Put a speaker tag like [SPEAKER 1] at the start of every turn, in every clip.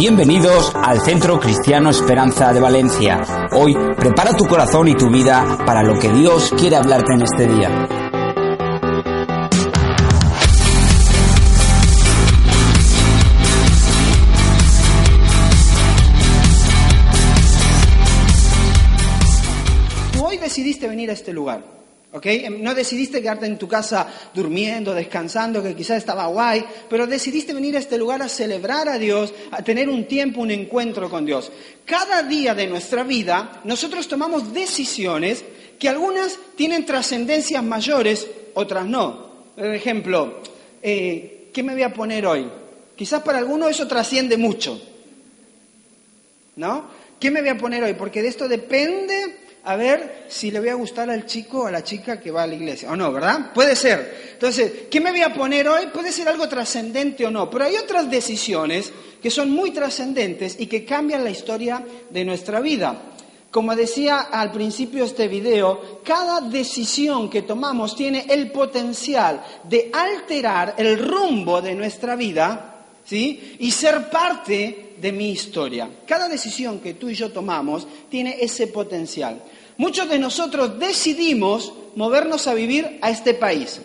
[SPEAKER 1] Bienvenidos al Centro Cristiano Esperanza de Valencia. Hoy prepara tu corazón y tu vida para lo que Dios quiere hablarte en este día.
[SPEAKER 2] Hoy decidiste venir a este lugar. ¿Ok? No decidiste quedarte en tu casa durmiendo, descansando, que quizás estaba guay, pero decidiste venir a este lugar a celebrar a Dios, a tener un tiempo, un encuentro con Dios. Cada día de nuestra vida nosotros tomamos decisiones que algunas tienen trascendencias mayores, otras no. Por ejemplo, eh, ¿qué me voy a poner hoy? Quizás para algunos eso trasciende mucho. ¿No? ¿Qué me voy a poner hoy? Porque de esto depende a ver si le voy a gustar al chico o a la chica que va a la iglesia. O no, ¿verdad? Puede ser. Entonces, ¿qué me voy a poner hoy? Puede ser algo trascendente o no. Pero hay otras decisiones que son muy trascendentes y que cambian la historia de nuestra vida. Como decía al principio de este video, cada decisión que tomamos tiene el potencial de alterar el rumbo de nuestra vida, ¿sí? Y ser parte de mi historia. Cada decisión que tú y yo tomamos tiene ese potencial. Muchos de nosotros decidimos movernos a vivir a este país.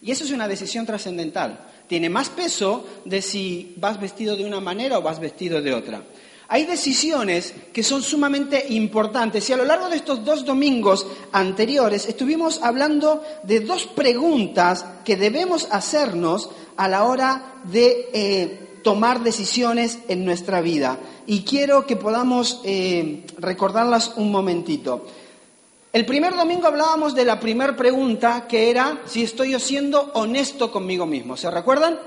[SPEAKER 2] Y eso es una decisión trascendental. Tiene más peso de si vas vestido de una manera o vas vestido de otra. Hay decisiones que son sumamente importantes y a lo largo de estos dos domingos anteriores estuvimos hablando de dos preguntas que debemos hacernos a la hora de eh, tomar decisiones en nuestra vida. Y quiero que podamos eh, recordarlas un momentito. El primer domingo hablábamos de la primera pregunta, que era si estoy siendo honesto conmigo mismo. ¿Se recuerdan?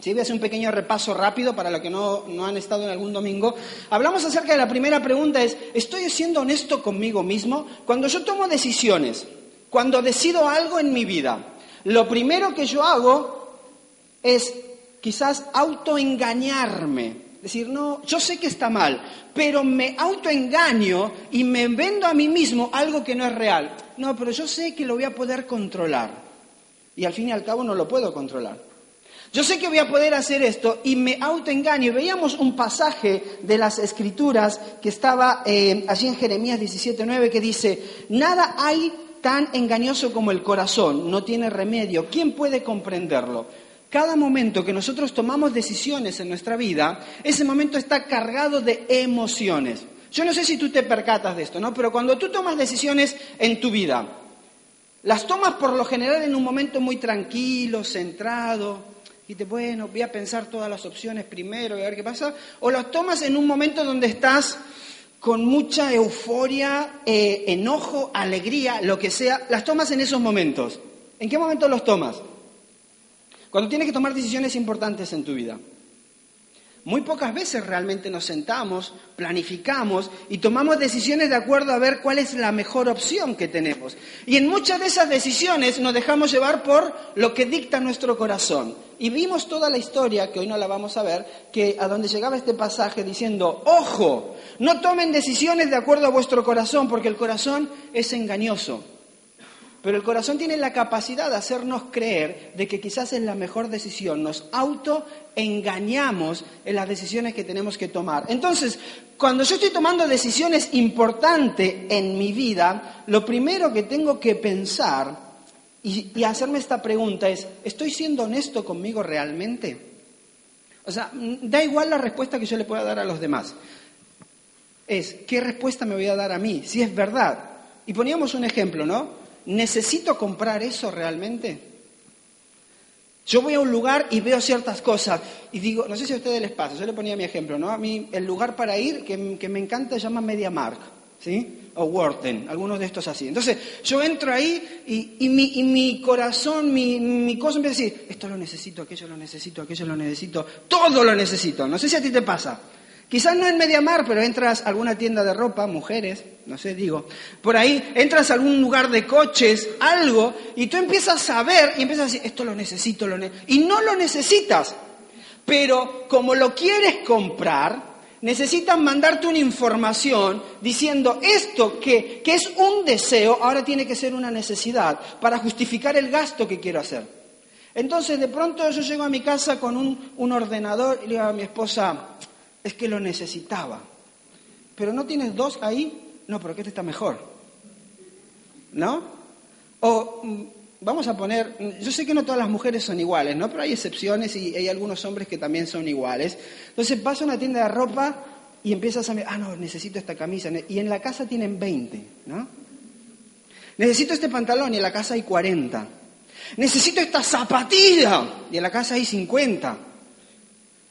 [SPEAKER 2] Sí, voy a hacer un pequeño repaso rápido para los que no, no, han estado en algún domingo. Hablamos acerca de la primera pregunta, es, ¿estoy siendo honesto conmigo mismo? Cuando yo tomo decisiones, cuando decido algo en mi vida, lo primero que yo hago es quizás autoengañarme. Decir, no, yo sé que está mal, pero me autoengaño y me vendo a mí mismo algo que no es real. No, pero yo sé que lo voy a poder controlar. Y al fin y al cabo no lo puedo controlar. Yo sé que voy a poder hacer esto y me autoengaño. Veíamos un pasaje de las Escrituras que estaba eh, allí en Jeremías 17.9 que dice, nada hay tan engañoso como el corazón, no tiene remedio. ¿Quién puede comprenderlo? Cada momento que nosotros tomamos decisiones en nuestra vida, ese momento está cargado de emociones. Yo no sé si tú te percatas de esto, ¿no? Pero cuando tú tomas decisiones en tu vida, las tomas por lo general en un momento muy tranquilo, centrado, y te, bueno, voy a pensar todas las opciones primero y a ver qué pasa, o las tomas en un momento donde estás con mucha euforia, eh, enojo, alegría, lo que sea, las tomas en esos momentos. ¿En qué momento los tomas? Cuando tienes que tomar decisiones importantes en tu vida. Muy pocas veces realmente nos sentamos, planificamos y tomamos decisiones de acuerdo a ver cuál es la mejor opción que tenemos. Y en muchas de esas decisiones nos dejamos llevar por lo que dicta nuestro corazón. Y vimos toda la historia, que hoy no la vamos a ver, que a donde llegaba este pasaje diciendo, ojo, no tomen decisiones de acuerdo a vuestro corazón, porque el corazón es engañoso. Pero el corazón tiene la capacidad de hacernos creer de que quizás es la mejor decisión. Nos autoengañamos en las decisiones que tenemos que tomar. Entonces, cuando yo estoy tomando decisiones importantes en mi vida, lo primero que tengo que pensar y, y hacerme esta pregunta es, ¿estoy siendo honesto conmigo realmente? O sea, da igual la respuesta que yo le pueda dar a los demás. Es, ¿qué respuesta me voy a dar a mí? Si es verdad. Y poníamos un ejemplo, ¿no? ¿Necesito comprar eso realmente? Yo voy a un lugar y veo ciertas cosas y digo, no sé si a ustedes les pasa, yo le ponía mi ejemplo, ¿no? A mí el lugar para ir que, me encanta se llama MediaMark, ¿sí? o Worten, algunos de estos así. Entonces, yo entro ahí y, mi, corazón, mi, mi, cosa empieza a decir, esto lo necesito, aquello lo necesito, aquello lo necesito, todo lo necesito. No sé si a ti te pasa. Quizás no en Mediamar, pero entras a alguna tienda de ropa, mujeres, no sé, digo, por ahí entras a algún lugar de coches, algo, y tú empiezas a ver y empiezas a decir, esto lo necesito, lo necesito, y no lo necesitas, pero como lo quieres comprar, necesitan mandarte una información diciendo esto que, que, es un deseo, ahora tiene que ser una necesidad para justificar el gasto que quiero hacer. Entonces de pronto yo llego a mi casa con un, un ordenador y le digo a mi esposa, es que lo necesitaba. Pero no tienes dos ahí, no, pero que este está mejor. ¿No? O mm, vamos a poner, yo sé que no todas las mujeres son iguales, ¿no? Pero hay excepciones y hay algunos hombres que también son iguales. Entonces vas a una tienda de ropa y empiezas a mirar, ah, no, necesito esta camisa. Y en la casa tienen 20, ¿no? Necesito este pantalón y en la casa hay 40. Necesito esta zapatilla y en la casa hay 50.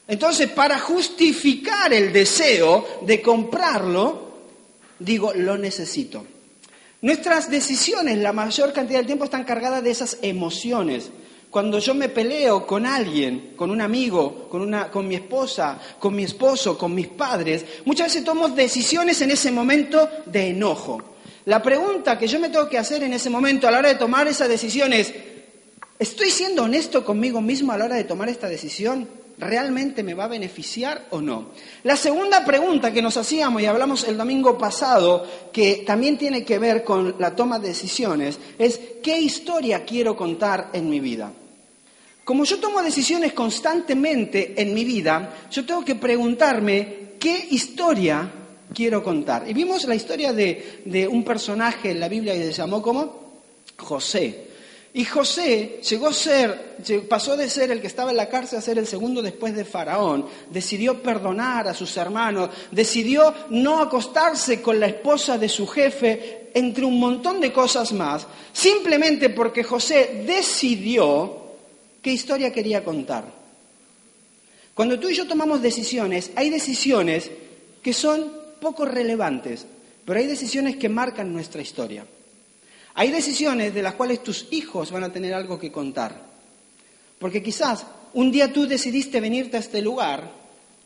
[SPEAKER 2] Entonces, para justificar el deseo de comprarlo, digo, lo necesito. Nuestras decisiones, la mayor cantidad del tiempo, están cargadas de esas emociones. Cuando yo me peleo con alguien, con un amigo, con, una, con mi esposa, con mi esposo, con mis padres, muchas veces tomo decisiones en ese momento de enojo. La pregunta que yo me tengo que hacer en ese momento a la hora de tomar esa decisión es, ¿estoy siendo honesto conmigo mismo a la hora de tomar esta decisión? ¿Realmente me va a beneficiar o no? La segunda pregunta que nos hacíamos y hablamos el domingo pasado, que también tiene que ver con la toma de decisiones, es ¿qué historia quiero contar en mi vida? Como yo tomo decisiones constantemente en mi vida, yo tengo que preguntarme qué historia quiero contar. Y vimos la historia de, de un personaje en la Biblia que se llamó como José. Y José llegó a ser, pasó de ser el que estaba en la cárcel a ser el segundo después de Faraón. Decidió perdonar a sus hermanos, decidió no acostarse con la esposa de su jefe, entre un montón de cosas más, simplemente porque José decidió qué historia quería contar. Cuando tú y yo tomamos decisiones, hay decisiones que son poco relevantes, pero hay decisiones que marcan nuestra historia. Hay decisiones de las cuales tus hijos van a tener algo que contar. Porque quizás un día tú decidiste venirte a este lugar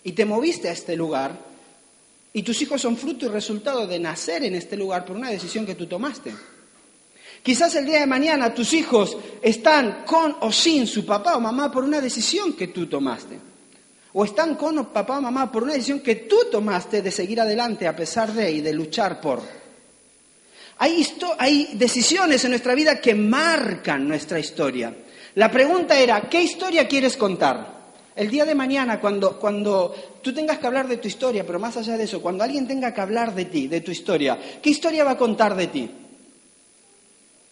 [SPEAKER 2] y te moviste a este lugar y tus hijos son fruto y resultado de nacer en este lugar por una decisión que tú tomaste. Quizás el día de mañana tus hijos están con o sin su papá o mamá por una decisión que tú tomaste. O están con papá o mamá por una decisión que tú tomaste de seguir adelante a pesar de y de luchar por. Hay, decisiones en nuestra vida que marcan nuestra historia. La pregunta era, ¿qué historia quieres contar? El día de mañana, cuando, cuando tú tengas que hablar de tu historia, pero más allá de eso, cuando alguien tenga que hablar de ti, de tu historia, ¿qué historia va a contar de ti?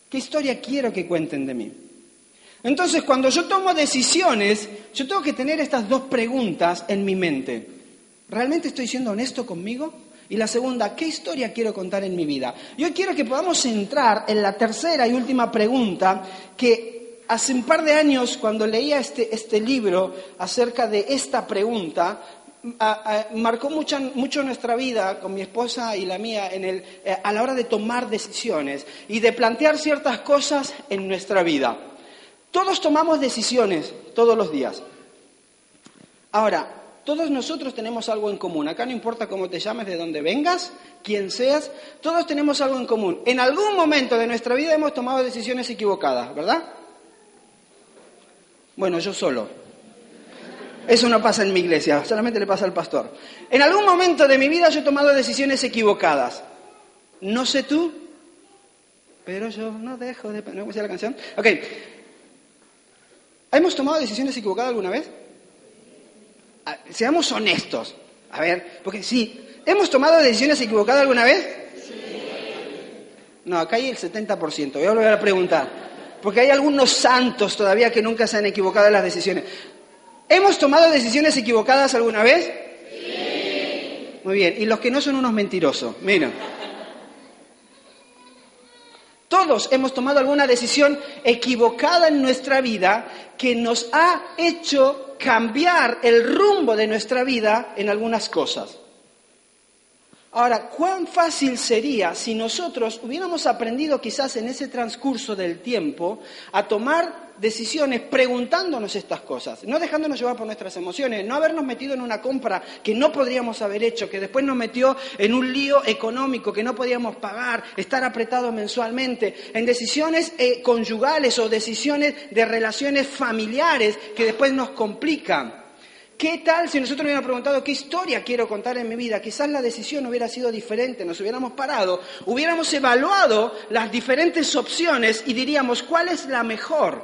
[SPEAKER 2] ¿Qué historia quiero que cuenten de mí? Entonces, cuando yo tomo decisiones, yo tengo que tener estas dos preguntas en mi mente. ¿Realmente estoy siendo honesto conmigo? Y la segunda, ¿qué historia quiero contar en mi vida? Yo quiero que podamos entrar en la tercera y última pregunta que hace un par de años cuando leía este, este libro acerca de esta pregunta, marcó mucho nuestra vida con mi esposa y la mía en el, eh, a la hora de tomar decisiones y de plantear ciertas cosas en nuestra vida. Todos tomamos decisiones todos los días. Ahora, todos nosotros tenemos algo en común. Acá no importa cómo te llames, de dónde vengas, quién seas, todos tenemos algo en común. En algún momento de nuestra vida hemos tomado decisiones equivocadas, ¿verdad? Bueno, yo solo. Eso no pasa en mi iglesia, solamente le pasa al pastor. En algún momento de mi vida yo he tomado decisiones equivocadas. No sé tú, pero yo no dejo de... ¿No la canción? Ok. ¿Hemos tomado decisiones equivocadas alguna vez? Seamos honestos. A ver, porque sí, ¿hemos tomado decisiones equivocadas alguna vez? Sí. No, acá hay el 70%. Voy a volver a preguntar. Porque hay algunos santos todavía que nunca se han equivocado en las decisiones. ¿Hemos tomado decisiones equivocadas alguna vez? Sí. Muy bien. Y los que no son unos mentirosos. Mira. Todos hemos tomado alguna decisión equivocada en nuestra vida que nos ha hecho cambiar el rumbo de nuestra vida en algunas cosas. Ahora, ¿cuán fácil sería si nosotros hubiéramos aprendido quizás en ese transcurso del tiempo a tomar decisiones preguntándonos estas cosas, no dejándonos llevar por nuestras emociones, no habernos metido en una compra que no podríamos haber hecho, que después nos metió en un lío económico que no podíamos pagar, estar apretados mensualmente, en decisiones eh, conyugales o decisiones de relaciones familiares que después nos complican? ¿Qué tal si nosotros hubiéramos preguntado qué historia quiero contar en mi vida? Quizás la decisión hubiera sido diferente, nos hubiéramos parado, hubiéramos evaluado las diferentes opciones y diríamos cuál es la mejor,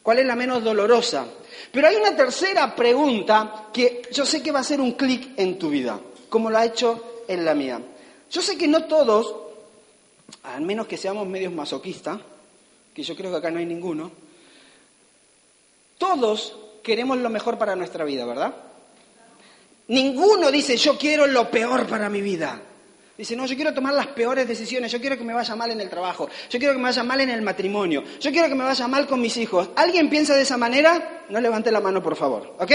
[SPEAKER 2] cuál es la menos dolorosa. Pero hay una tercera pregunta que yo sé que va a ser un clic en tu vida, como lo ha hecho en la mía. Yo sé que no todos, al menos que seamos medios masoquistas, que yo creo que acá no hay ninguno, todos queremos lo mejor para nuestra vida, ¿verdad? Ninguno dice, yo quiero lo peor para mi vida. Dice, no, yo quiero tomar las peores decisiones, yo quiero que me vaya mal en el trabajo, yo quiero que me vaya mal en el matrimonio, yo quiero que me vaya mal con mis hijos. ¿Alguien piensa de esa manera? No levante la mano, por favor, ¿ok?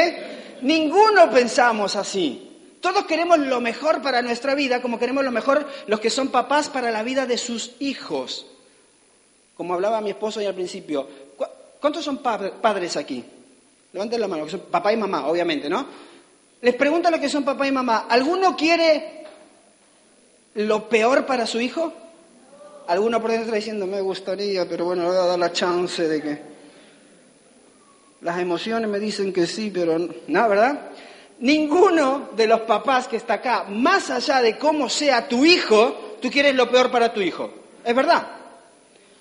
[SPEAKER 2] Ninguno pensamos así. Todos queremos lo mejor para nuestra vida, como queremos lo mejor los que son papás para la vida de sus hijos. Como hablaba mi esposo ahí al principio, ¿cuántos son padres aquí? Levanten la mano, que son papá y mamá, obviamente, ¿no? Les pregunto lo que son papá y mamá. ¿Alguno quiere lo peor para su hijo? Alguno por dentro está diciendo, me gustaría, pero bueno, le voy a dar la chance de que... Las emociones me dicen que sí, pero no, ¿verdad? Ninguno de los papás que está acá, más allá de cómo sea tu hijo, tú quieres lo peor para tu hijo. ¿Es verdad?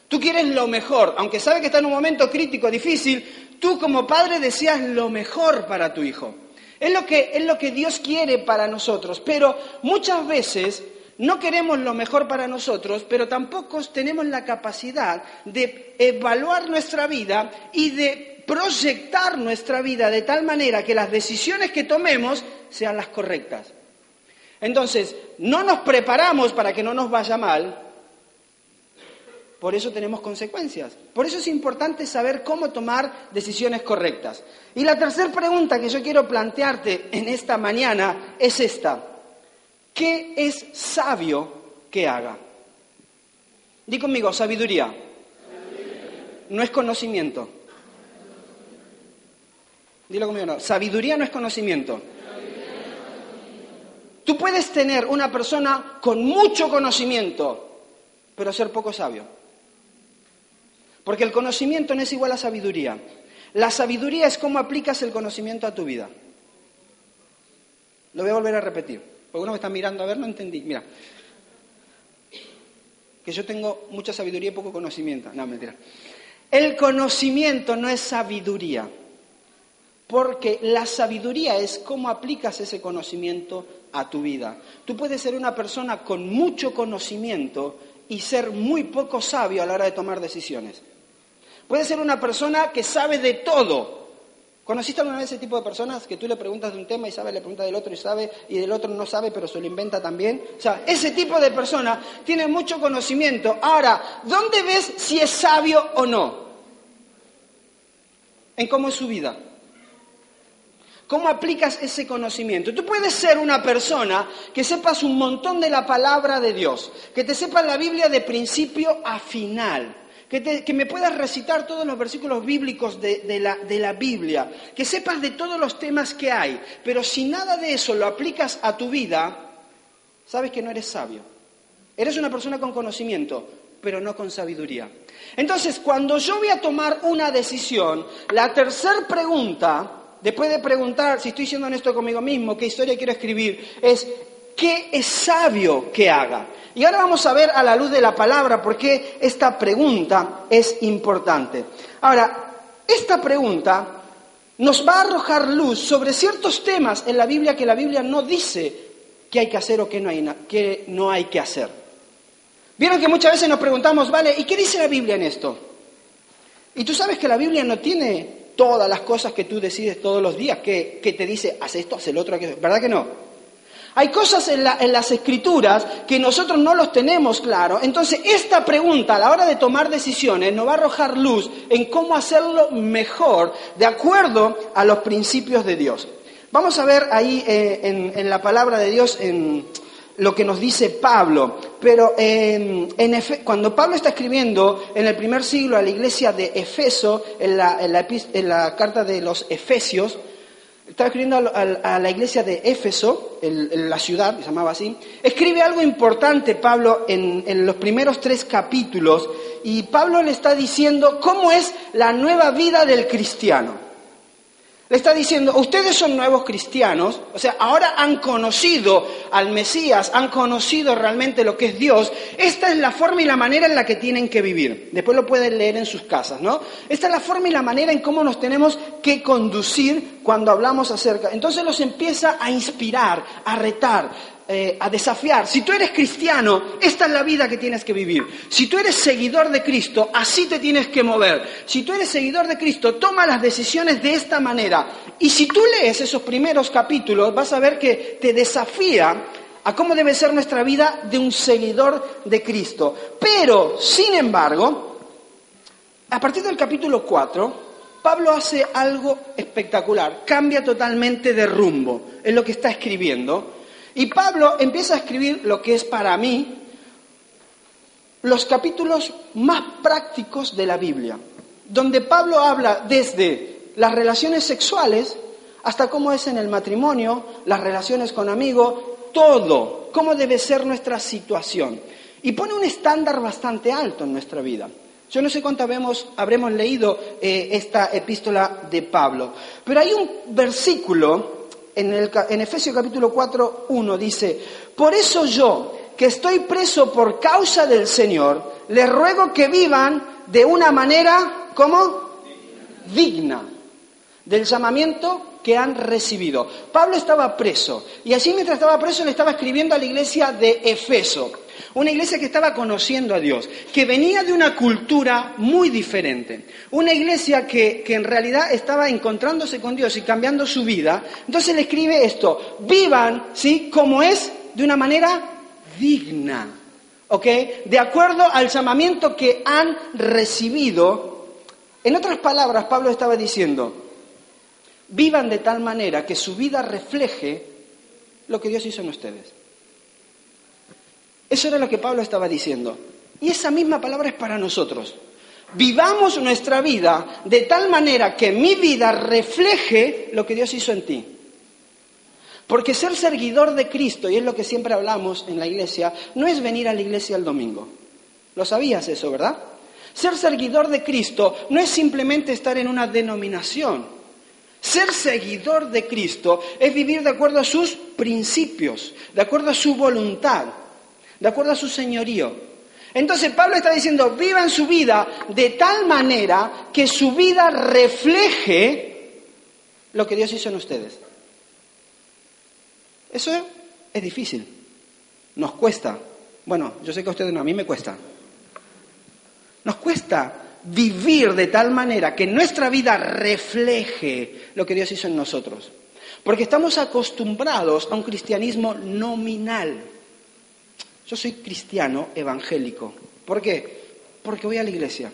[SPEAKER 2] Tú quieres lo mejor, aunque sabe que está en un momento crítico, difícil, tú como padre deseas lo mejor para tu hijo. Es lo que, es lo que Dios quiere para nosotros, pero muchas veces no queremos lo mejor para nosotros, pero tampoco tenemos la capacidad de evaluar nuestra vida y de proyectar nuestra vida de tal manera que las decisiones que tomemos sean las correctas. Entonces, no nos preparamos para que no nos vaya mal, por eso tenemos consecuencias. Por eso es importante saber cómo tomar decisiones correctas. Y la tercera pregunta que yo quiero plantearte en esta mañana es esta. ¿Qué es sabio que haga? Di conmigo, sabiduría. No es conocimiento. Dilo conmigo, no. Sabiduría no es conocimiento. Tú puedes tener una persona con mucho conocimiento, pero ser poco sabio. Porque el conocimiento no es igual a sabiduría. La sabiduría es cómo aplicas el conocimiento a tu vida. Lo voy a volver a repetir. Porque uno me está mirando, a ver, no entendí. Mira, que yo tengo mucha sabiduría y poco conocimiento. No, mentira. El conocimiento no es sabiduría, porque la sabiduría es cómo aplicas ese conocimiento a tu vida. Tú puedes ser una persona con mucho conocimiento y ser muy poco sabio a la hora de tomar decisiones. Puede ser una persona que sabe de todo. ¿Conociste alguna vez ese tipo de personas que tú le preguntas de un tema y sabe, le pregunta del otro y sabe, y del otro no sabe, pero se lo inventa también? O sea, ese tipo de persona tiene mucho conocimiento. Ahora, ¿dónde ves si es sabio o no? En cómo es su vida. ¿Cómo aplicas ese conocimiento? Tú puedes ser una persona que sepas un montón de la palabra de Dios, que te sepas la Biblia de principio a final, que, me puedas recitar todos los versículos bíblicos de, la, de la Biblia, que sepas de todos los temas que hay, pero si nada de eso lo aplicas a tu vida, sabes que no eres sabio. Eres una persona con conocimiento, pero no con sabiduría. Entonces, cuando yo voy a tomar una decisión, la tercera pregunta, después de preguntar si estoy siendo honesto conmigo mismo, qué historia quiero escribir, es ¿qué es sabio que haga? Y ahora vamos a ver a la luz de la palabra por qué esta pregunta es importante. Ahora, esta pregunta nos va a arrojar luz sobre ciertos temas en la Biblia que la Biblia no dice que hay que hacer o que no hay, que, no hay que hacer. Vieron que muchas veces nos preguntamos, vale, ¿y qué dice la Biblia en esto? Y tú sabes que la Biblia no tiene todas las cosas que tú decides todos los días, que, que te dice, haz esto, haz el otro, ¿verdad que no? Hay cosas en, las escrituras que nosotros no los tenemos claro. Entonces, esta pregunta a la hora de tomar decisiones nos va a arrojar luz en cómo hacerlo mejor de acuerdo a los principios de Dios. Vamos a ver ahí eh, en, en la palabra de Dios, en lo que nos dice Pablo. Pero en cuando Pablo está escribiendo en el primer siglo a la iglesia de Efeso, en la, en la, carta de los Efesios, estaba escribiendo a, la iglesia de Éfeso, la ciudad, se llamaba así, escribe algo importante Pablo en los primeros tres capítulos, y Pablo le está diciendo cómo es la nueva vida del cristiano. Le está diciendo, ustedes son nuevos cristianos, o sea, ahora han conocido al Mesías, han conocido realmente lo que es Dios. Esta es la forma y la manera en la que tienen que vivir. Después lo pueden leer en sus casas, ¿no? Esta es la forma y la manera en cómo nos tenemos que conducir cuando hablamos acerca. Entonces los empieza a inspirar, a retar, eh, a desafiar. Si tú eres cristiano, esta es la vida que tienes que vivir. Si tú eres seguidor de Cristo, así te tienes que mover. Si tú eres seguidor de Cristo, toma las decisiones de esta manera. Y si tú lees esos primeros capítulos, vas a ver que te desafía a cómo debe ser nuestra vida de un seguidor de Cristo. Pero, sin embargo, a partir del capítulo 4, Pablo hace algo espectacular, cambia totalmente de rumbo en lo que está escribiendo y Pablo empieza a escribir lo que es para mí los capítulos más prácticos de la Biblia, donde Pablo habla desde las relaciones sexuales hasta cómo es en el matrimonio, las relaciones con amigos, todo, cómo debe ser nuestra situación. Y pone un estándar bastante alto en nuestra vida. Yo no sé cuánto habremos, leído eh, esta epístola de Pablo, pero hay un versículo en, el, Efesios capítulo 4, 1 dice, por eso yo, que estoy preso por causa del Señor, les ruego que vivan de una manera, ¿cómo? Digna del llamamiento que han recibido. Pablo estaba preso y así mientras estaba preso le estaba escribiendo a la iglesia de Efeso. Una iglesia que estaba conociendo a Dios, que venía de una cultura muy diferente. Una iglesia que, en realidad estaba encontrándose con Dios y cambiando su vida. Entonces le escribe esto, vivan, ¿sí? Como es, de una manera digna. ¿Ok? De acuerdo al llamamiento que han recibido. En otras palabras, Pablo estaba diciendo, vivan de tal manera que su vida refleje lo que Dios hizo en ustedes. Eso era lo que Pablo estaba diciendo. Y esa misma palabra es para nosotros. Vivamos nuestra vida de tal manera que mi vida refleje lo que Dios hizo en ti. Porque ser seguidor de Cristo, y es lo que siempre hablamos en la iglesia, no es venir a la iglesia el domingo. Lo sabías eso, ¿verdad? Ser seguidor de Cristo no es simplemente estar en una denominación. Ser seguidor de Cristo es vivir de acuerdo a sus principios, de acuerdo a su voluntad de acuerdo a su señorío. Entonces Pablo está diciendo, vivan su vida de tal manera que su vida refleje lo que Dios hizo en ustedes. Eso es difícil, nos cuesta. Bueno, yo sé que a ustedes no, a mí me cuesta. Nos cuesta vivir de tal manera que nuestra vida refleje lo que Dios hizo en nosotros. Porque estamos acostumbrados a un cristianismo nominal. Yo soy cristiano evangélico. ¿Por qué? Porque voy a la iglesia.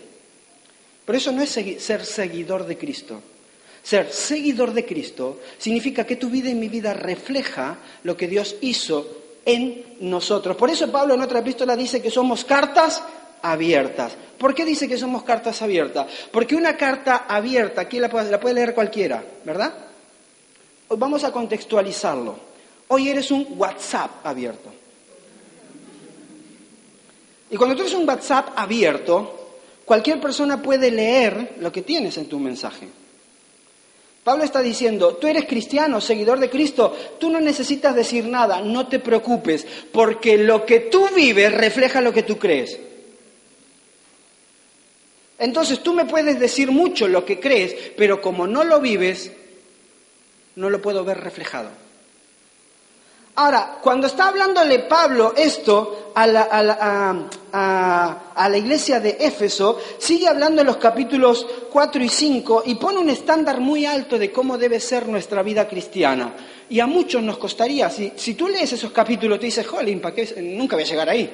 [SPEAKER 2] Pero eso no es ser seguidor de Cristo. Ser seguidor de Cristo significa que tu vida y mi vida refleja lo que Dios hizo en nosotros. Por eso Pablo en otra epístola dice que somos cartas abiertas. ¿Por qué dice que somos cartas abiertas? Porque una carta abierta, aquí la puede, la puede leer cualquiera, ¿verdad? Vamos a contextualizarlo. Hoy eres un WhatsApp abierto. Y cuando tú tienes un WhatsApp abierto, cualquier persona puede leer lo que tienes en tu mensaje. Pablo está diciendo, tú eres cristiano, seguidor de Cristo, tú no necesitas decir nada, no te preocupes, porque lo que tú vives refleja lo que tú crees. Entonces tú me puedes decir mucho lo que crees, pero como no lo vives, no lo puedo ver reflejado. Ahora, cuando está hablándole Pablo esto a la, iglesia de Éfeso, sigue hablando en los capítulos 4 y 5 y pone un estándar muy alto de cómo debe ser nuestra vida cristiana. Y a muchos nos costaría, si, si tú lees esos capítulos, te dices, jolín, ¿para qué? Nunca voy a llegar ahí.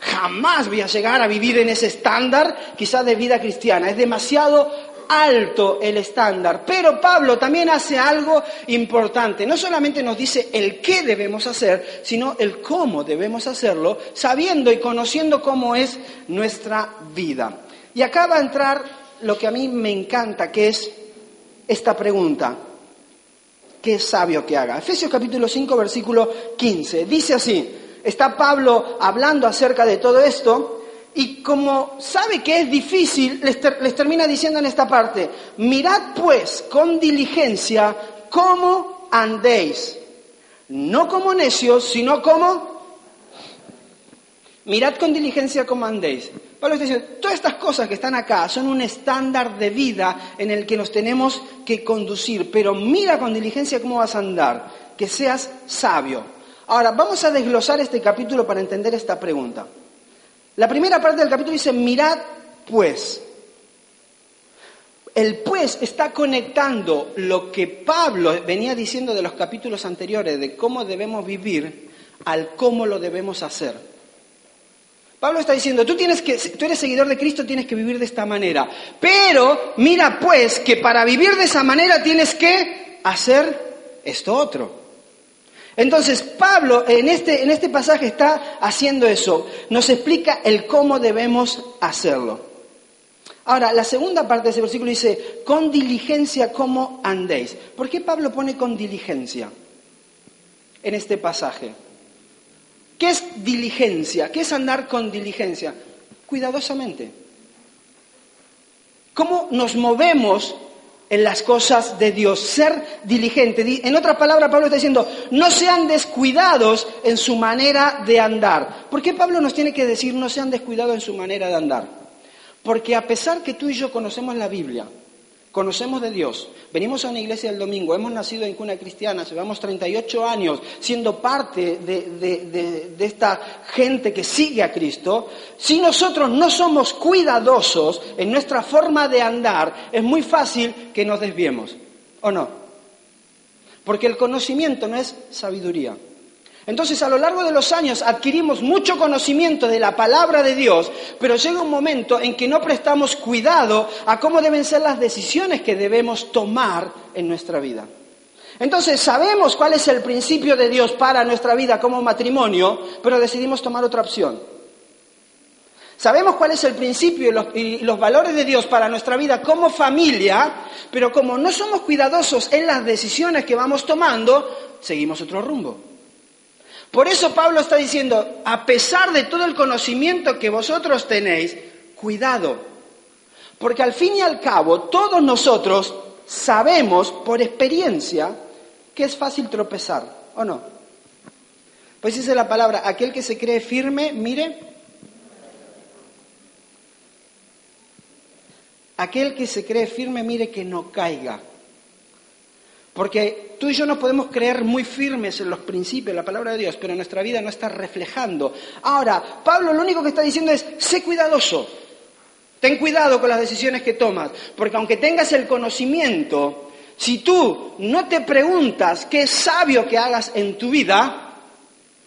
[SPEAKER 2] Jamás voy a llegar a vivir en ese estándar, quizás de vida cristiana. Es demasiado alto el estándar. Pero Pablo también hace algo importante. No solamente nos dice el qué debemos hacer, sino el cómo debemos hacerlo, sabiendo y conociendo cómo es nuestra vida. Y acá va a entrar lo que a mí me encanta, que es esta pregunta. ¿Qué sabio que haga? Efesios capítulo 5, versículo 15. Dice así, está Pablo hablando acerca de todo esto y como sabe que es difícil, les, termina diciendo en esta parte, mirad pues con diligencia cómo andéis, no como necios, sino como... Mirad con diligencia cómo andéis. Pablo está diciendo, todas estas cosas que están acá son un estándar de vida en el que nos tenemos que conducir, pero mira con diligencia cómo vas a andar, que seas sabio. Ahora, vamos a desglosar este capítulo para entender esta pregunta. La primera parte del capítulo dice, mirad pues. El pues está conectando lo que Pablo venía diciendo de los capítulos anteriores, de cómo debemos vivir, al cómo lo debemos hacer. Pablo está diciendo, tú, tienes que, tú eres seguidor de Cristo, tienes que vivir de esta manera. Pero mira pues que para vivir de esa manera tienes que hacer esto otro. Entonces, Pablo en este, en este pasaje está haciendo eso, nos explica el cómo debemos hacerlo. Ahora, la segunda parte de ese versículo dice, con diligencia cómo andéis. ¿Por qué Pablo pone con diligencia en este pasaje? ¿Qué es diligencia? ¿Qué es andar con diligencia? Cuidadosamente. ¿Cómo nos movemos en las cosas de Dios, ser diligente. En otras palabras, Pablo está diciendo, no sean descuidados en su manera de andar. ¿Por qué Pablo nos tiene que decir no sean descuidados en su manera de andar? Porque a pesar que tú y yo conocemos la Biblia, conocemos de Dios, venimos a una iglesia el domingo, hemos nacido en cuna cristiana, llevamos 38 años siendo parte de, esta gente que sigue a Cristo, si nosotros no somos cuidadosos en nuestra forma de andar, es muy fácil que nos desviemos, ¿o no? Porque el conocimiento no es sabiduría. Entonces, a lo largo de los años adquirimos mucho conocimiento de la palabra de Dios, pero llega un momento en que no prestamos cuidado a cómo deben ser las decisiones que debemos tomar en nuestra vida. Entonces, sabemos cuál es el principio de Dios para nuestra vida como matrimonio, pero decidimos tomar otra opción. Sabemos cuál es el principio y los, valores de Dios para nuestra vida como familia, pero como no somos cuidadosos en las decisiones que vamos tomando, seguimos otro rumbo. Por eso Pablo está diciendo, a pesar de todo el conocimiento que vosotros tenéis, cuidado, porque al fin y al cabo todos nosotros sabemos por experiencia que es fácil tropezar, ¿o no? Pues dice la palabra, aquel que se cree firme, mire, aquel que se cree firme, mire que no caiga. Porque tú y yo no podemos creer muy firmes en los principios, la palabra de Dios, pero nuestra vida no está reflejando. Ahora, Pablo lo único que está diciendo es, sé cuidadoso, ten cuidado con las decisiones que tomas, porque aunque tengas el conocimiento, si tú no te preguntas qué es sabio que hagas en tu vida,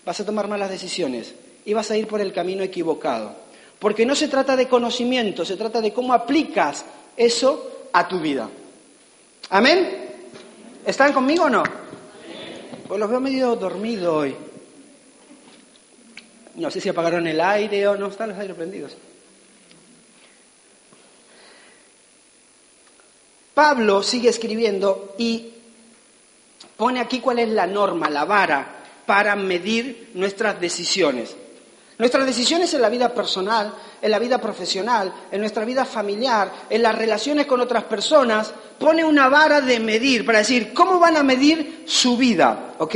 [SPEAKER 2] vas a tomar malas decisiones y vas a ir por el camino equivocado. Porque no se trata de conocimiento, se trata de cómo aplicas eso a tu vida. Amén. ¿Están conmigo o no? Pues los veo medio dormidos hoy. No sé si apagaron el aire o no, están los aires prendidos. Pablo sigue escribiendo y pone aquí cuál es la norma, la vara, para medir nuestras decisiones. Nuestras decisiones en la vida personal, en la vida profesional, en nuestra vida familiar, en las relaciones con otras personas, pone una vara de medir para decir cómo van a medir su vida, ¿ok?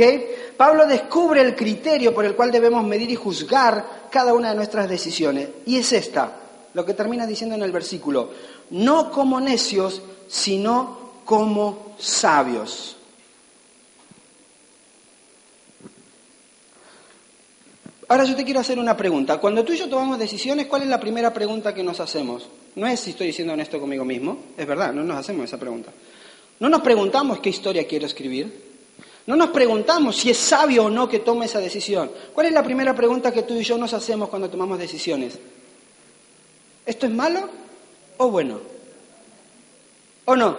[SPEAKER 2] Pablo descubre el criterio por el cual debemos medir y juzgar cada una de nuestras decisiones. Y es esta, lo que termina diciendo en el versículo, no como necios, sino como sabios. Ahora yo te quiero hacer una pregunta. Cuando tú y yo tomamos decisiones, ¿cuál es la primera pregunta que nos hacemos? No es si estoy siendo honesto conmigo mismo, es verdad, no nos hacemos esa pregunta. No nos preguntamos qué historia quiero escribir. No nos preguntamos si es sabio o no que tome esa decisión. ¿Cuál es la primera pregunta que tú y yo nos hacemos cuando tomamos decisiones? ¿Esto es malo o bueno? ¿O no?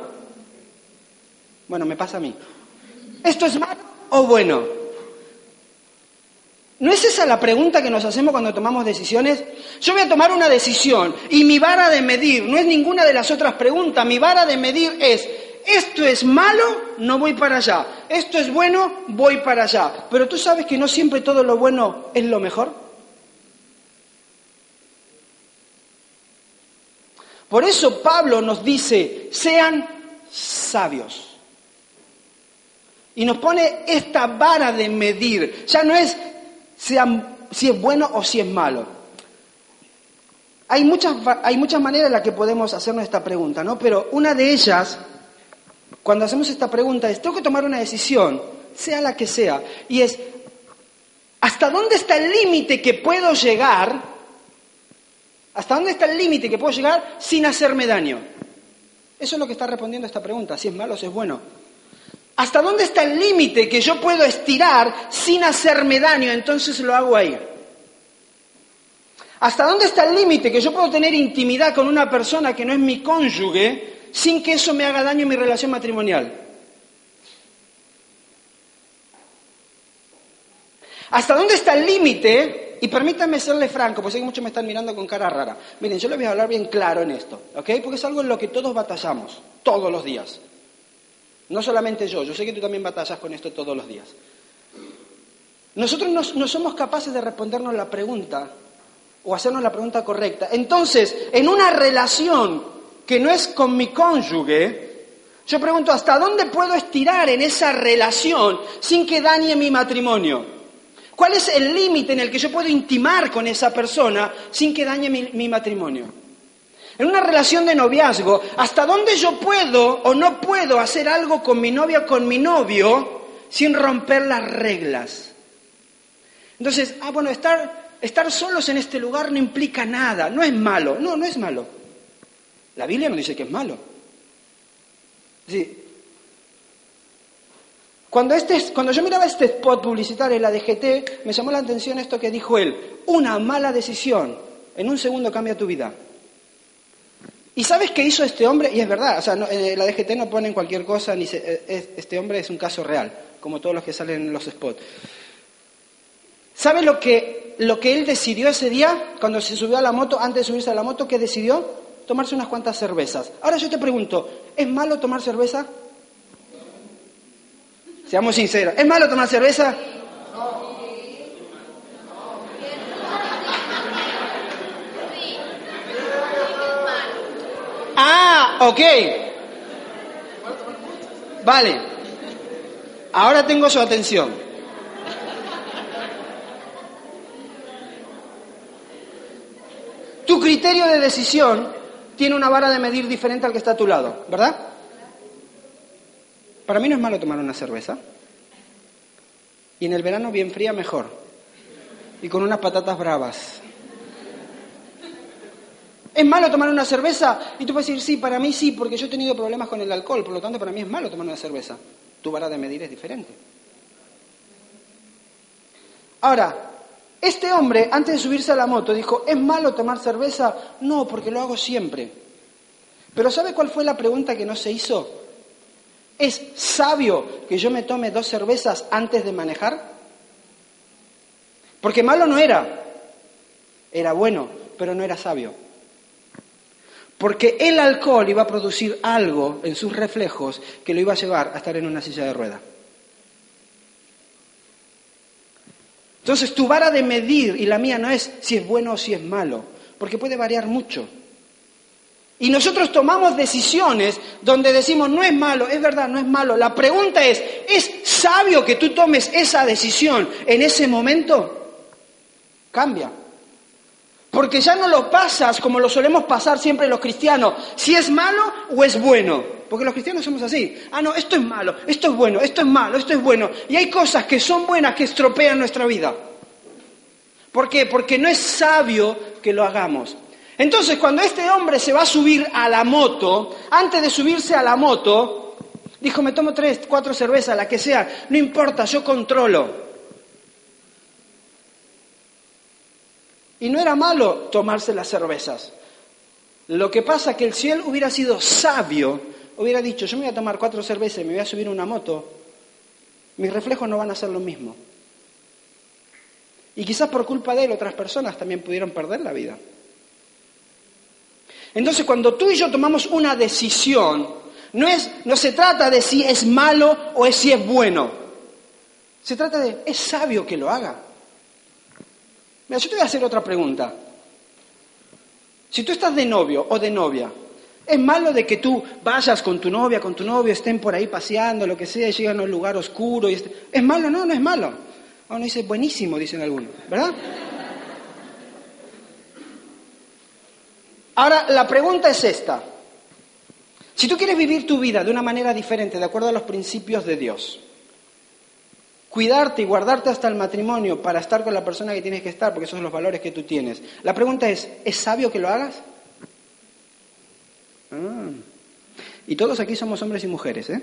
[SPEAKER 2] Bueno, me pasa a mí. ¿Esto es malo o bueno? ¿No es esa la pregunta que nos hacemos cuando tomamos decisiones? Yo voy a tomar una decisión y mi vara de medir no es ninguna de las otras preguntas. Mi vara de medir es, esto es malo, no voy para allá. Esto es bueno, voy para allá. Pero tú sabes que no siempre todo lo bueno es lo mejor. Por eso Pablo nos dice, sean sabios. Y nos pone esta vara de medir. Ya no es si es bueno o si es malo. Hay muchas, hay muchas maneras en las que podemos hacernos esta pregunta, ¿no? Pero una de ellas, cuando hacemos esta pregunta, es, tengo que tomar una decisión, sea la que sea, y es, ¿hasta dónde está el límite que puedo llegar? ¿Hasta dónde está el límite que puedo llegar sin hacerme daño? Eso es lo que está respondiendo esta pregunta, si es malo o si es bueno. ¿Hasta dónde está el límite que yo puedo estirar sin hacerme daño? Entonces lo hago ahí. ¿Hasta dónde está el límite que yo puedo tener intimidad con una persona que no es mi cónyuge sin que eso me haga daño en mi relación matrimonial? ¿Hasta dónde está el límite? Y permítanme serle franco, porque sé que muchos me están mirando con cara rara. Miren, yo les voy a hablar bien claro en esto, ¿ok? Porque es algo en lo que todos batallamos, todos los días. No solamente yo, yo sé que tú también batallas con esto todos los días. Nosotros no, somos capaces de respondernos la pregunta o hacernos la pregunta correcta. Entonces, en una relación que no es con mi cónyuge, yo pregunto, ¿hasta dónde puedo estirar en esa relación sin que dañe mi matrimonio? ¿Cuál es el límite en el que yo puedo intimar con esa persona sin que dañe mi matrimonio? En una relación de noviazgo, ¿hasta dónde yo puedo o no puedo hacer algo con mi novia o con mi novio sin romper las reglas? Entonces, ah, bueno, estar, estar solos en este lugar no implica nada, no es malo. No, no es malo. La Biblia no dice que es malo. Sí. Cuando, este, cuando yo miraba este spot publicitario en la DGT, me llamó la atención esto que dijo él. Una mala decisión en un segundo cambia tu vida. ¿Y sabes qué hizo este hombre? Y es verdad, o sea, eh, la DGT no pone cualquier cosa, ni eh, este hombre es un caso real, como todos los que salen en los spots. ¿Sabe lo que, lo que él decidió ese día, cuando se subió a la moto, antes de subirse a la moto, qué decidió? Tomarse unas cuantas cervezas. Ahora yo te pregunto, ¿es malo tomar cerveza? Seamos sinceros, ¿es malo tomar cerveza? Ah, ok. Vale. Ahora tengo su atención. Tu criterio de decisión tiene una vara de medir diferente al que está a tu lado, ¿verdad? Para mí no es malo tomar una cerveza. Y en el verano bien fría mejor. Y con unas patatas bravas. ¿Es malo tomar una cerveza? Y tú puedes decir, sí, para mí sí, porque yo he tenido problemas con el alcohol, por lo tanto para mí es malo tomar una cerveza. Tu vara de medir es diferente. Ahora, este hombre, antes de subirse a la moto, dijo, ¿es malo tomar cerveza? No, porque lo hago siempre. Pero ¿sabe cuál fue la pregunta que no se hizo? ¿Es sabio que yo me tome dos cervezas antes de manejar? Porque malo no era. Era bueno, pero no era sabio. Porque el alcohol iba a producir algo en sus reflejos que lo iba a llevar a estar en una silla de rueda. Entonces tu vara de medir y la mía no es si es bueno o si es malo, porque puede variar mucho. Y nosotros tomamos decisiones donde decimos, no es malo, es verdad, no es malo. La pregunta es, ¿es sabio que tú tomes esa decisión en ese momento? Cambia. Porque ya no lo pasas como lo solemos pasar siempre los cristianos, si es malo o es bueno. Porque los cristianos somos así. Ah, no, esto es malo, esto es bueno, esto es malo, esto es bueno. Y hay cosas que son buenas que estropean nuestra vida. ¿Por qué? Porque no es sabio que lo hagamos. Entonces, cuando este hombre se va a subir a la moto, antes de subirse a la moto, dijo, me tomo tres, cuatro cervezas, la que sea, no importa, yo controlo. Y no era malo tomarse las cervezas. Lo que pasa que si él hubiera sido sabio, hubiera dicho, yo me voy a tomar cuatro cervezas y me voy a subir una moto, mis reflejos no van a ser lo mismo. Y quizás por culpa de él otras personas también pudieron perder la vida. Entonces cuando tú y yo tomamos una decisión, no, es, no se trata de si es malo o es si es bueno. Se trata de, ¿es sabio que lo haga? Mira, yo te voy a hacer otra pregunta. Si tú estás de novio o de novia, ¿es malo de que tú vayas con tu novia, con tu novio, estén por ahí paseando, lo que sea, y llegan a un lugar oscuro? Y ¿Es malo? No, no es malo. Uno dice, buenísimo, dicen algunos, ¿verdad? Ahora, la pregunta es esta. Si tú quieres vivir tu vida de una manera diferente, de acuerdo a los principios de Dios, cuidarte y guardarte hasta el matrimonio para estar con la persona que tienes que estar, porque esos son los valores que tú tienes. La pregunta es, ¿es sabio que lo hagas? Ah. Y todos aquí somos hombres y mujeres, ¿eh?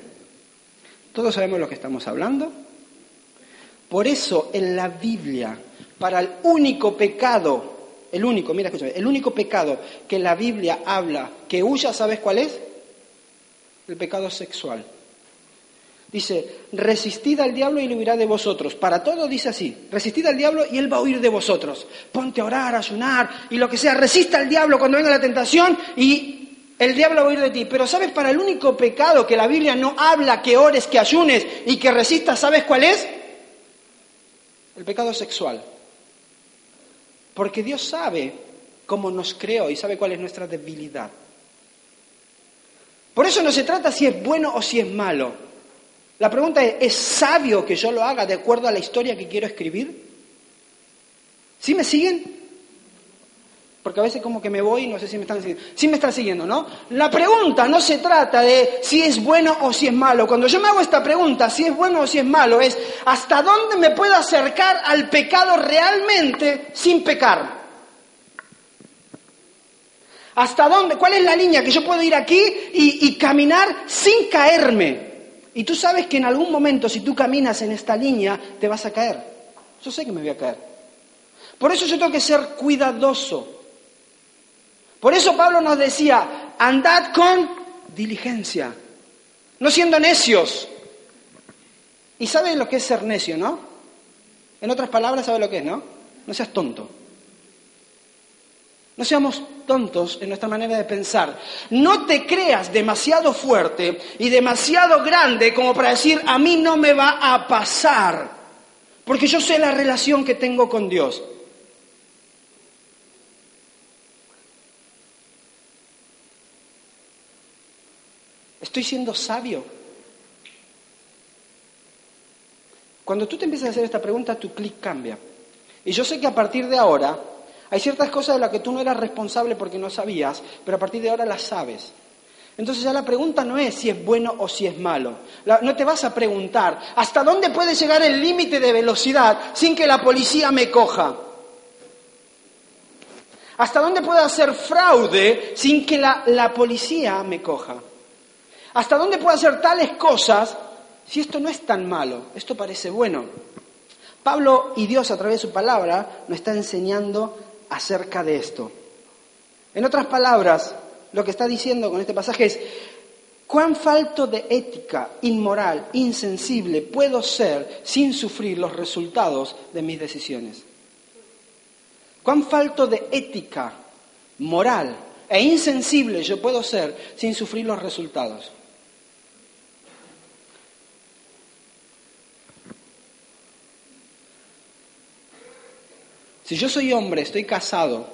[SPEAKER 2] Todos sabemos lo que estamos hablando. Por eso en la Biblia, para el único pecado, el único, mira, escúchame, el único pecado que la Biblia habla que huya, ¿sabes cuál es? El pecado sexual. Dice, resistid al diablo y le huirá de vosotros. Para todo dice así, resistid al diablo y él va a huir de vosotros. Ponte a orar, a ayunar y lo que sea, resista al diablo cuando venga la tentación y el diablo va a huir de ti. Pero ¿sabes para el único pecado que la Biblia no habla que ores, que ayunes y que resistas, ¿sabes cuál es? El pecado sexual. Porque Dios sabe cómo nos creó y sabe cuál es nuestra debilidad. Por eso no se trata si es bueno o si es malo. La pregunta es, ¿es sabio que yo lo haga de acuerdo a la historia que quiero escribir? ¿Sí me siguen? Porque a veces como que me voy y no sé si me están siguiendo. Sí me están siguiendo, ¿no? La pregunta no se trata de si es bueno o si es malo. Cuando yo me hago esta pregunta, si es bueno o si es malo, es ¿hasta dónde me puedo acercar al pecado realmente sin pecar? ¿Hasta dónde? ¿Cuál es la línea que yo puedo ir aquí y, y caminar sin caerme? Y tú sabes que en algún momento, si tú caminas en esta línea, te vas a caer. Yo sé que me voy a caer. Por eso yo tengo que ser cuidadoso. Por eso Pablo nos decía, andad con diligencia, no siendo necios. Y sabes lo que es ser necio, ¿no? En otras palabras, ¿sabes lo que es, no? No seas tonto. No seamos tontos en nuestra manera de pensar. No te creas demasiado fuerte y demasiado grande como para decir, a mí no me va a pasar, porque yo sé la relación que tengo con Dios. Estoy siendo sabio. Cuando tú te empiezas a hacer esta pregunta, tu clic cambia. Y yo sé que a partir de ahora hay ciertas cosas de las que tú no eras responsable porque no sabías, pero a partir de ahora las sabes. Entonces ya la pregunta no es si es bueno o si es malo. no te vas a preguntar hasta dónde puede llegar el límite de velocidad sin que la policía me coja. ¿Hasta dónde puedo hacer fraude sin que la, la policía me coja? ¿Hasta dónde puedo hacer tales cosas si esto no es tan malo? Esto parece bueno. Pablo y Dios a través de su palabra nos está enseñando acerca de esto. En otras palabras, lo que está diciendo con este pasaje es, ¿cuán falto de ética, inmoral, insensible puedo ser sin sufrir los resultados de mis decisiones? ¿Cuán falto de ética, moral e insensible yo puedo ser sin sufrir los resultados? Si yo soy hombre, estoy casado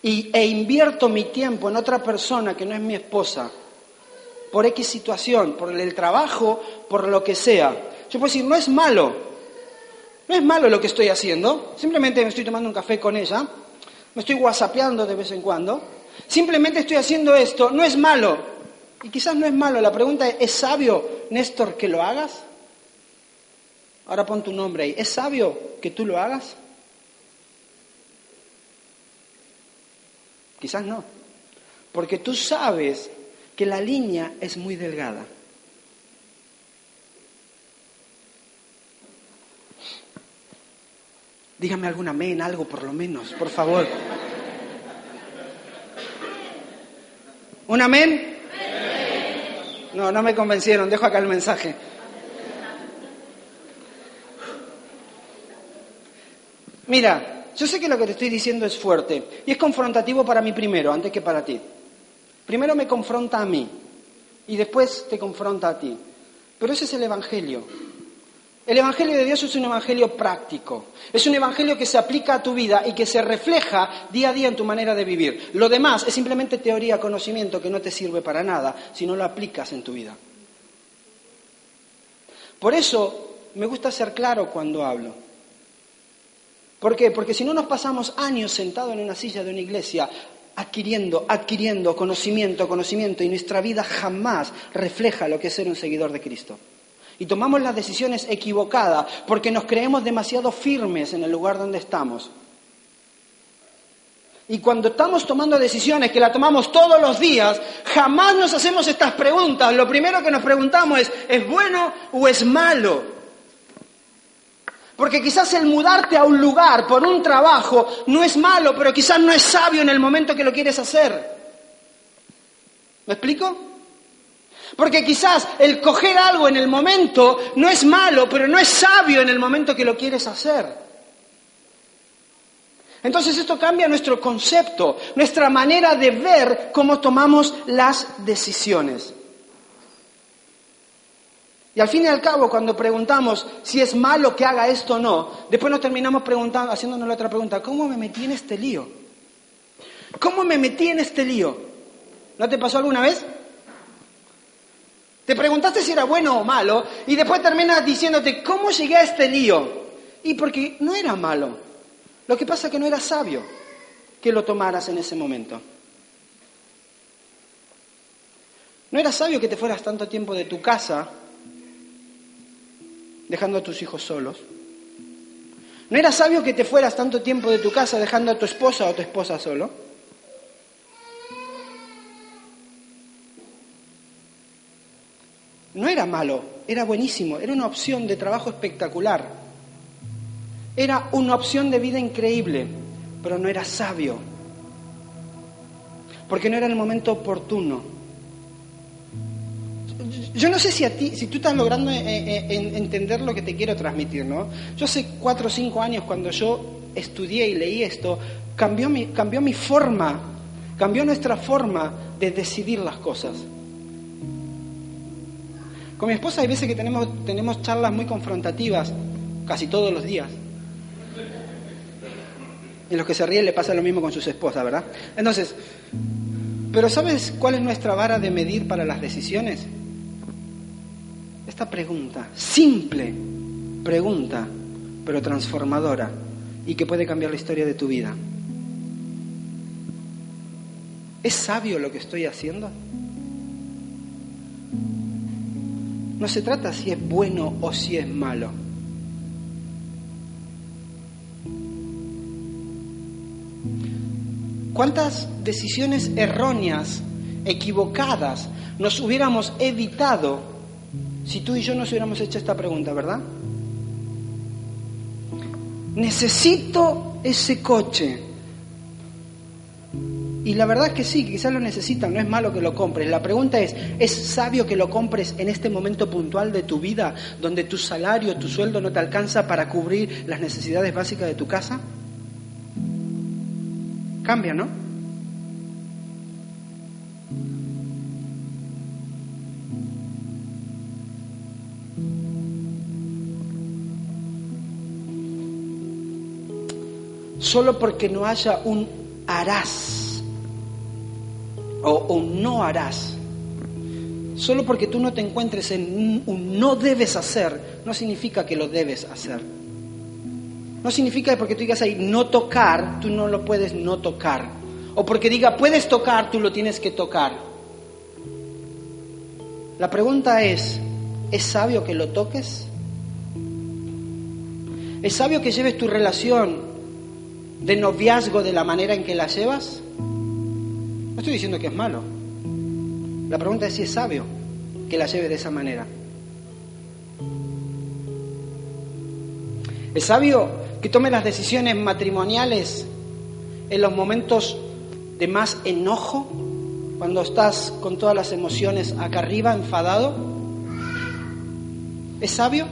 [SPEAKER 2] y, e invierto mi tiempo en otra persona que no es mi esposa, por X situación, por el trabajo, por lo que sea, yo puedo decir, no es malo, no es malo lo que estoy haciendo, simplemente me estoy tomando un café con ella, me estoy whatsappeando de vez en cuando, simplemente estoy haciendo esto, no es malo. Y quizás no es malo, la pregunta es, ¿es sabio, Néstor, que lo hagas? Ahora pon tu nombre ahí. ¿Es sabio que tú lo hagas? Quizás no. Porque tú sabes que la línea es muy delgada. Dígame algún amén, algo por lo menos, por favor. ¿Un amén? No, no me convencieron, dejo acá el mensaje. Mira, yo sé que lo que te estoy diciendo es fuerte y es confrontativo para mí primero, antes que para ti. Primero me confronta a mí y después te confronta a ti. Pero ese es el Evangelio. El Evangelio de Dios es un Evangelio práctico, es un Evangelio que se aplica a tu vida y que se refleja día a día en tu manera de vivir. Lo demás es simplemente teoría, conocimiento que no te sirve para nada si no lo aplicas en tu vida. Por eso me gusta ser claro cuando hablo. ¿Por qué? Porque si no nos pasamos años sentados en una silla de una iglesia adquiriendo, adquiriendo conocimiento, conocimiento, y nuestra vida jamás refleja lo que es ser un seguidor de Cristo. Y tomamos las decisiones equivocadas porque nos creemos demasiado firmes en el lugar donde estamos. Y cuando estamos tomando decisiones que las tomamos todos los días, jamás nos hacemos estas preguntas. Lo primero que nos preguntamos es, ¿es bueno o es malo? Porque quizás el mudarte a un lugar por un trabajo no es malo, pero quizás no es sabio en el momento que lo quieres hacer. ¿Me explico? Porque quizás el coger algo en el momento no es malo, pero no es sabio en el momento que lo quieres hacer. Entonces esto cambia nuestro concepto, nuestra manera de ver cómo tomamos las decisiones. Al fin y al cabo, cuando preguntamos si es malo que haga esto o no, después nos terminamos preguntando, haciéndonos la otra pregunta, ¿cómo me metí en este lío? ¿Cómo me metí en este lío? ¿No te pasó alguna vez? Te preguntaste si era bueno o malo y después terminas diciéndote, ¿cómo llegué a este lío? Y porque no era malo. Lo que pasa es que no era sabio que lo tomaras en ese momento. No era sabio que te fueras tanto tiempo de tu casa dejando a tus hijos solos. No era sabio que te fueras tanto tiempo de tu casa dejando a tu esposa o tu esposa solo. No era malo, era buenísimo, era una opción de trabajo espectacular. Era una opción de vida increíble, pero no era sabio. Porque no era el momento oportuno. Yo no sé si a ti, si tú estás logrando eh, eh, entender lo que te quiero transmitir, ¿no? Yo hace cuatro o cinco años cuando yo estudié y leí esto, cambió mi, cambió mi forma, cambió nuestra forma de decidir las cosas. Con mi esposa hay veces que tenemos, tenemos charlas muy confrontativas, casi todos los días. Y los que se ríen le pasa lo mismo con sus esposas, ¿verdad? Entonces, pero ¿sabes cuál es nuestra vara de medir para las decisiones? Esta pregunta, simple pregunta, pero transformadora y que puede cambiar la historia de tu vida. ¿Es sabio lo que estoy haciendo? No se trata si es bueno o si es malo. ¿Cuántas decisiones erróneas, equivocadas, nos hubiéramos evitado si tú y yo nos hubiéramos hecho esta pregunta, verdad? Necesito ese coche. Y la verdad es que sí, quizás lo necesitan, no es malo que lo compres. La pregunta es, ¿es sabio que lo compres en este momento puntual de tu vida, donde tu salario, tu sueldo no te alcanza para cubrir las necesidades básicas de tu casa? Cambia, ¿no? Solo porque no haya un harás o, no harás. Solo porque tú no te encuentres en un, no debes hacer, no significa que lo debes hacer. No significa que porque tú digas ahí no tocar, tú no lo puedes no tocar. O porque diga puedes tocar, tú lo tienes que tocar. La pregunta es, ¿es sabio que lo toques? ¿Es sabio que lleves tu relación de noviazgo de la manera en que la llevas? No estoy diciendo que es malo. La pregunta es si es sabio que la lleve de esa manera. Es sabio que tome las decisiones matrimoniales en los momentos de más enojo, Cuando estás con todas las emociones acá arriba, enfadado. ¿Es sabio?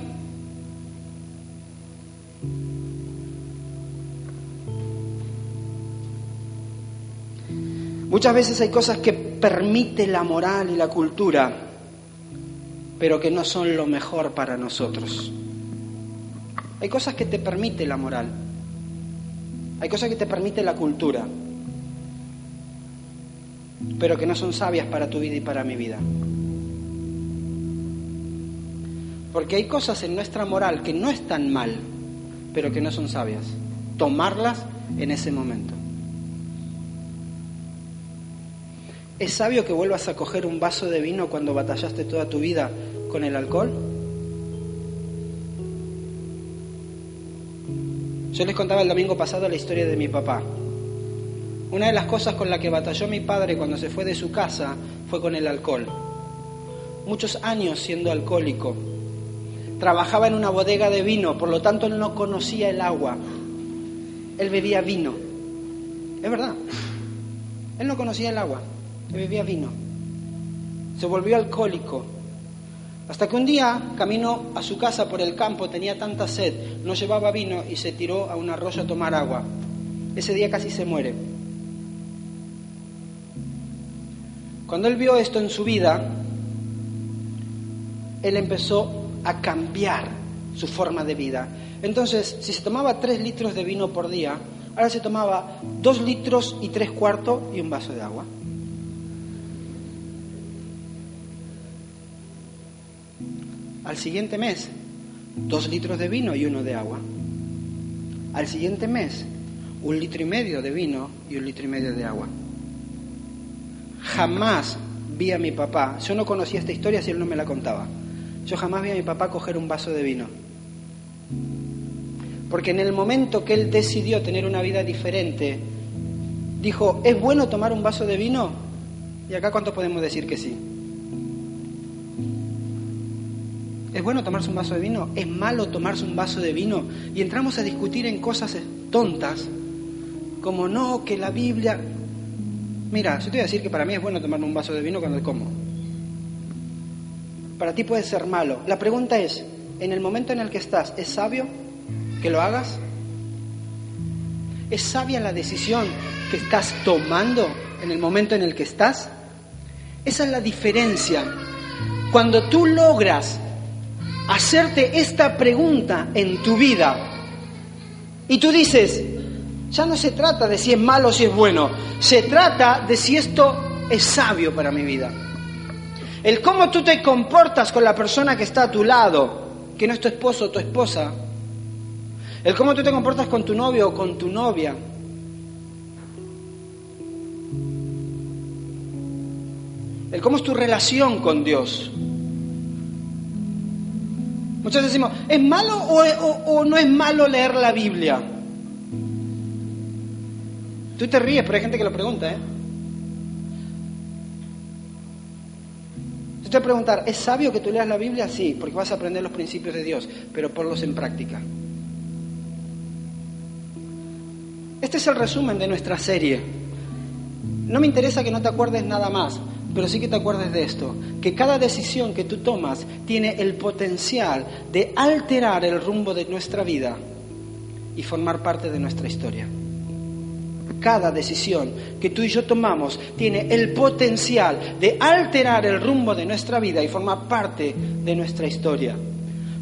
[SPEAKER 2] Muchas veces hay cosas que permite la moral y la cultura, pero que no son lo mejor para nosotros. Hay cosas que te permite la moral, hay cosas que te permite la cultura, pero que no son sabias para tu vida y para mi vida. Porque hay cosas en nuestra moral que no están mal, pero que no son sabias. Tomarlas en ese momento. ¿Es sabio que vuelvas a coger un vaso de vino cuando batallaste toda tu vida con el alcohol? Yo les contaba el domingo pasado la historia de mi papá. Una de las cosas con la que batalló mi padre cuando se fue de su casa fue con el alcohol. Muchos años siendo alcohólico. Trabajaba en una bodega de vino, por lo tanto él no conocía el agua. Él bebía vino. Es verdad. Él no conocía el agua bebía vino. Se volvió alcohólico. Hasta que un día, camino a su casa por el campo, tenía tanta sed, no llevaba vino y se tiró a un arroyo a tomar agua. Ese día casi se muere. Cuando él vio esto en su vida, él empezó a cambiar su forma de vida. Entonces, si se tomaba tres litros de vino por día, ahora se tomaba dos litros y tres cuartos y un vaso de agua. Al siguiente mes, dos litros de vino y uno de agua. Al siguiente mes, un litro y medio de vino y un litro y medio de agua. Jamás vi a mi papá, yo no conocía esta historia si él no me la contaba, yo jamás vi a mi papá coger un vaso de vino. Porque en el momento que él decidió tener una vida diferente, dijo, ¿es bueno tomar un vaso de vino? Y acá cuánto podemos decir que sí. ¿Es bueno tomarse un vaso de vino? ¿Es malo tomarse un vaso de vino? Y entramos a discutir en cosas tontas, como no, que la Biblia... Mira, yo te voy a decir que para mí es bueno tomarme un vaso de vino cuando como. Para ti puede ser malo. La pregunta es, en el momento en el que estás, ¿es sabio que lo hagas? ¿Es sabia la decisión que estás tomando en el momento en el que estás? Esa es la diferencia. Cuando tú logras hacerte esta pregunta en tu vida. Y tú dices, ya no se trata de si es malo o si es bueno, se trata de si esto es sabio para mi vida. El cómo tú te comportas con la persona que está a tu lado, que no es tu esposo o tu esposa. El cómo tú te comportas con tu novio o con tu novia. El cómo es tu relación con Dios. Muchos decimos, ¿es malo o, no es malo leer la Biblia? Tú te ríes, pero hay gente que lo pregunta, ¿eh? Yo te voy a preguntar, ¿es sabio que tú leas la Biblia? Sí, porque vas a aprender los principios de Dios, pero ponlos en práctica. Este es el resumen de nuestra serie. No me interesa que no te acuerdes nada más, pero sí que te acuerdes de esto, que cada decisión que tú tomas tiene el potencial de alterar el rumbo de nuestra vida y formar parte de nuestra historia. Cada decisión que tú y yo tomamos tiene el potencial de alterar el rumbo de nuestra vida y formar parte de nuestra historia.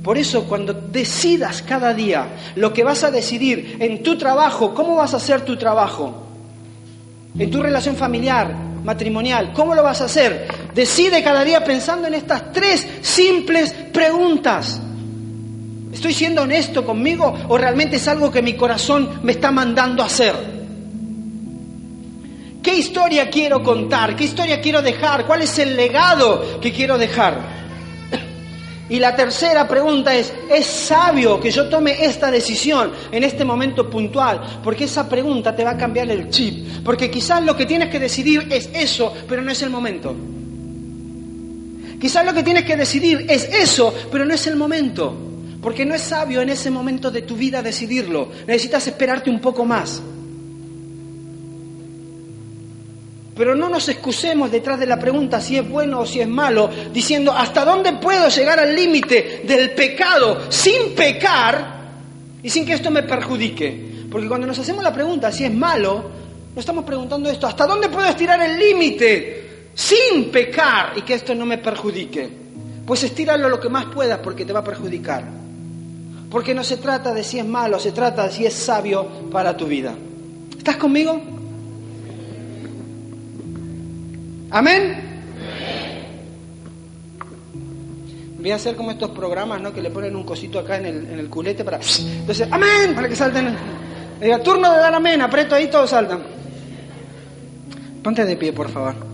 [SPEAKER 2] Por eso cuando decidas cada día lo que vas a decidir en tu trabajo, cómo vas a hacer tu trabajo, en tu relación familiar, matrimonial. ¿Cómo lo vas a hacer? Decide cada día pensando en estas tres simples preguntas. ¿Estoy siendo honesto conmigo o realmente es algo que mi corazón me está mandando a hacer? ¿Qué historia quiero contar? ¿Qué historia quiero dejar? ¿Cuál es el legado que quiero dejar? Y la tercera pregunta es, ¿es sabio que yo tome esta decisión en este momento puntual? Porque esa pregunta te va a cambiar el chip. Porque quizás lo que tienes que decidir es eso, pero no es el momento. Quizás lo que tienes que decidir es eso, pero no es el momento. Porque no es sabio en ese momento de tu vida decidirlo. Necesitas esperarte un poco más. Pero no nos excusemos detrás de la pregunta si es bueno o si es malo, diciendo, ¿hasta dónde puedo llegar al límite del pecado sin pecar y sin que esto me perjudique? Porque cuando nos hacemos la pregunta si es malo, nos estamos preguntando esto, ¿hasta dónde puedo estirar el límite sin pecar y que esto no me perjudique? Pues estíralo lo que más puedas porque te va a perjudicar. Porque no se trata de si es malo, se trata de si es sabio para tu vida. ¿Estás conmigo? Amén. Voy a hacer como estos programas, ¿no? Que le ponen un cosito acá en el, en el culete para... Entonces, amén, para que salten. Diga, turno de dar amén, aprieto ahí, todos saltan. Ponte de pie, por favor.